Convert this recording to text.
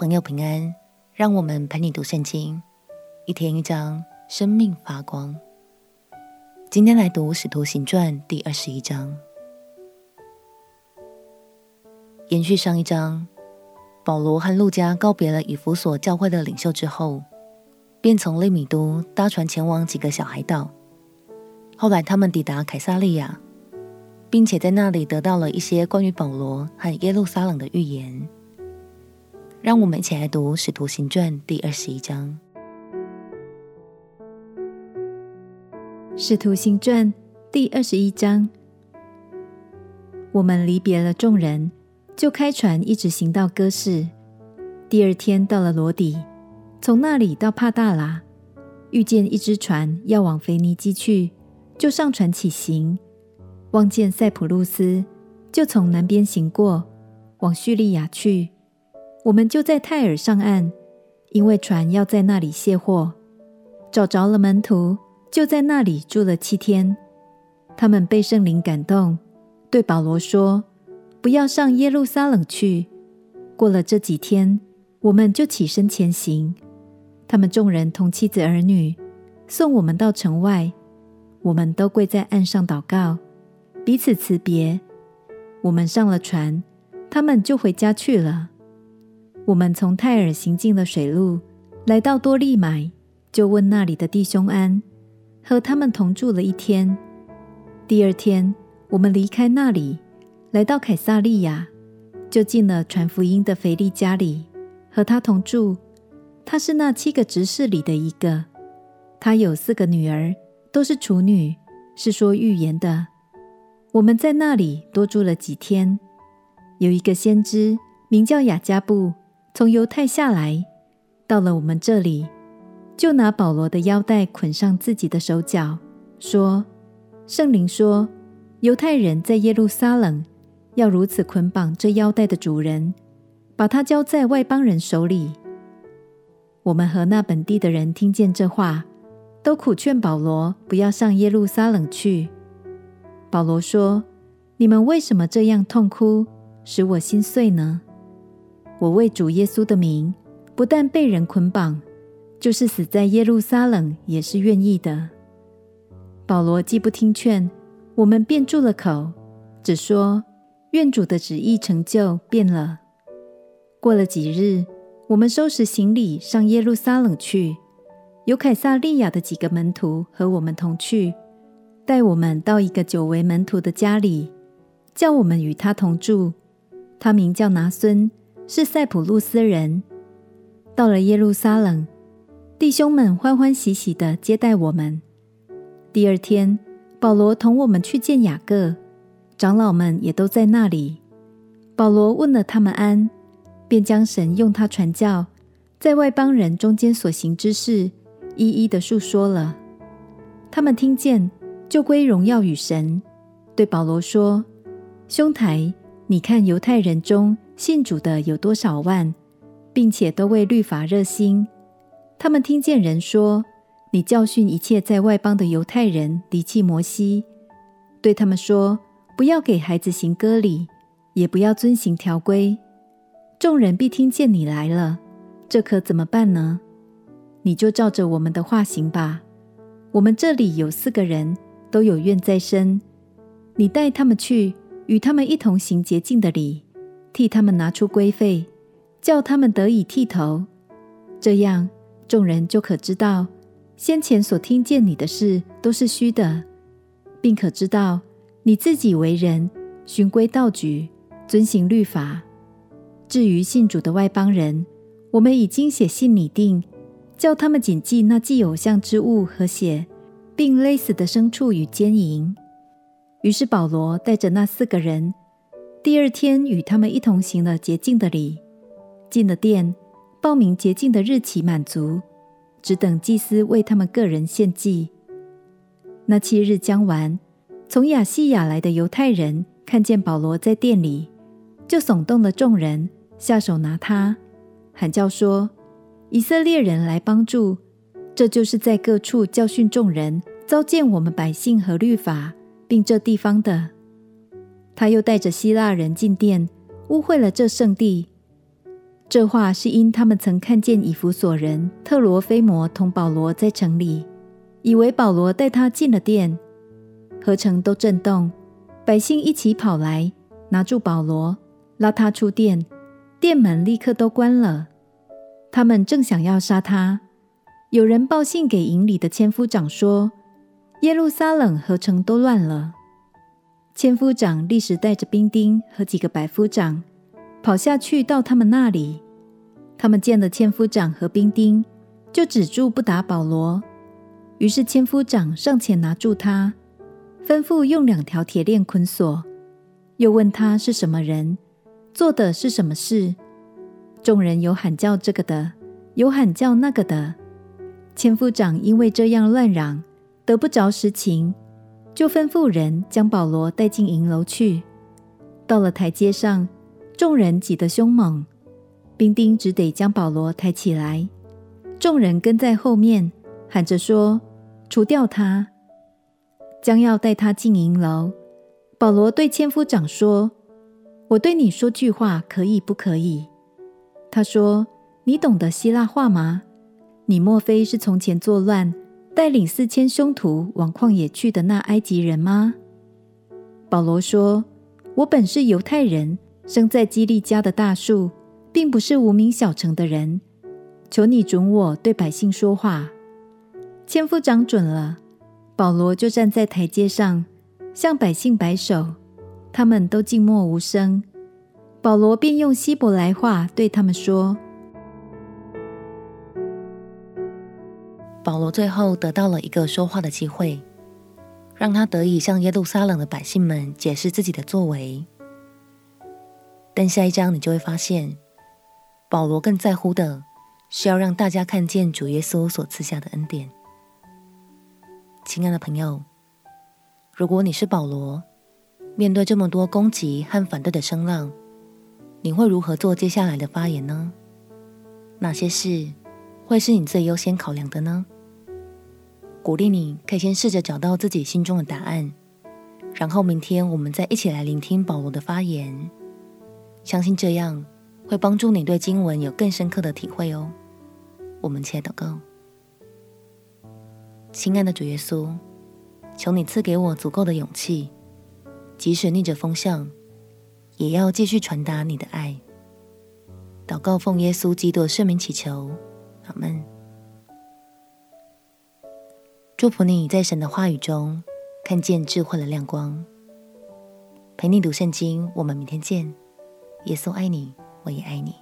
朋友平安，让我们陪你读圣经，一天一章，生命发光。今天来读《使徒行传》第二十一章，延续上一章，保罗和路加告别了以弗所教会的领袖之后，便从利米都搭船前往几个小海岛。后来他们抵达凯撒利亚，并且在那里得到了一些关于保罗和耶路撒冷的预言。让我们一起来读《使徒行传》第二十一章。《使徒行传》第二十一章，我们离别了众人，就开船一直行到哥市。第二天到了罗底，从那里到帕大拉，遇见一只船要往腓尼基去，就上船起行。望见塞浦路斯，就从南边行过，往叙利亚去。我们就在泰尔上岸，因为船要在那里卸货。找着了门徒，就在那里住了七天。他们被圣灵感动，对保罗说：“不要上耶路撒冷去。”过了这几天，我们就起身前行。他们众人同妻子儿女送我们到城外，我们都跪在岸上祷告，彼此辞别。我们上了船，他们就回家去了。我们从泰尔行进了水路，来到多利买，就问那里的弟兄安，和他们同住了一天。第二天，我们离开那里，来到凯撒利亚，就进了传福音的腓力家里，和他同住。他是那七个执事里的一个，他有四个女儿，都是处女，是说预言的。我们在那里多住了几天，有一个先知名叫雅加布。从犹太下来，到了我们这里，就拿保罗的腰带捆上自己的手脚，说：“圣灵说，犹太人在耶路撒冷要如此捆绑这腰带的主人，把他交在外邦人手里。”我们和那本地的人听见这话，都苦劝保罗不要上耶路撒冷去。保罗说：“你们为什么这样痛哭，使我心碎呢？”我为主耶稣的名，不但被人捆绑，就是死在耶路撒冷也是愿意的。保罗既不听劝，我们便住了口，只说愿主的旨意成就，变了。过了几日，我们收拾行李上耶路撒冷去，有凯撒利亚的几个门徒和我们同去，带我们到一个久为门徒的家里，叫我们与他同住。他名叫拿孙。是塞浦路斯人，到了耶路撒冷，弟兄们欢欢喜喜地接待我们。第二天，保罗同我们去见雅各，长老们也都在那里。保罗问了他们安，便将神用他传教，在外邦人中间所行之事，一一的述说了。他们听见，就归荣耀与神，对保罗说：“兄台，你看犹太人中。”信主的有多少万，并且都为律法热心。他们听见人说，你教训一切在外邦的犹太人离弃摩西，对他们说，不要给孩子行割礼，也不要遵行条规。众人必听见你来了，这可怎么办呢？你就照着我们的话行吧。我们这里有四个人都有愿在身，你带他们去，与他们一同行洁净的礼。替他们拿出规费，叫他们得以剃头，这样众人就可知道先前所听见你的事都是虚的，并可知道你自己为人循规蹈矩，遵行律法。至于信主的外邦人，我们已经写信拟定，叫他们谨记那祭偶像之物和血，并勒死的牲畜与奸淫。于是保罗带着那四个人。第二天，与他们一同行了洁净的礼，进了殿，报名洁净的日期满足，只等祭司为他们个人献祭。那七日将完，从亚细亚来的犹太人看见保罗在殿里，就耸动了众人，下手拿他，喊叫说：“以色列人来帮助！”这就是在各处教训众人、糟践我们百姓和律法，并这地方的。他又带着希腊人进殿，污秽了这圣地。这话是因他们曾看见以弗所人特罗菲摩同保罗在城里，以为保罗带他进了殿，合成都震动，百姓一起跑来，拿住保罗，拉他出殿，殿门立刻都关了。他们正想要杀他。有人报信给营里的千夫长说：“耶路撒冷合城都乱了。”千夫长立时带着兵丁和几个百夫长跑下去到他们那里。他们见了千夫长和兵丁，就止住不打保罗。于是千夫长上前拿住他，吩咐用两条铁链捆锁，又问他是什么人，做的是什么事。众人有喊叫这个的，有喊叫那个的。千夫长因为这样乱嚷，得不着实情，就吩咐人将保罗带进营楼去。到了台阶上，众人挤得凶猛，兵丁只得将保罗抬起来。众人跟在后面，喊着说：“除掉他！”将要带他进营楼。保罗对千夫长说：“我对你说句话，可以不可以？”他说：“你懂得希腊话吗？”你莫非是从前作乱，带领四千凶徒往旷野去的那埃及人吗？保罗说：“我本是犹太人，生在基利家的大数，并不是无名小城的人。求你准我对百姓说话。”千夫长准了，保罗就站在台阶上，向百姓摆手，他们都静默无声。保罗便用希伯来话对他们说。保罗最后得到了一个说话的机会，让他得以向耶路撒冷的百姓们解释自己的作为。但下一章你就会发现，保罗更在乎的是要让大家看见主耶稣所赐下的恩典。亲爱的朋友，如果你是保罗，面对这么多攻击和反对的声浪，你会如何做接下来的发言呢？哪些事会是你最优先考量的呢？鼓励你可以先试着找到自己心中的答案，然后明天我们再一起来聆听保罗的发言。相信这样会帮助你对经文有更深刻的体会哦。我们起来祷告，亲爱的主耶稣，求你赐给我足够的勇气，即使逆着风向，也要继续传达你的爱。祷告奉耶稣基督的圣名祈求，阿门。祝福你在神的话语中看见智慧的亮光。陪你读圣经，我们明天见。耶稣爱你，我也爱你。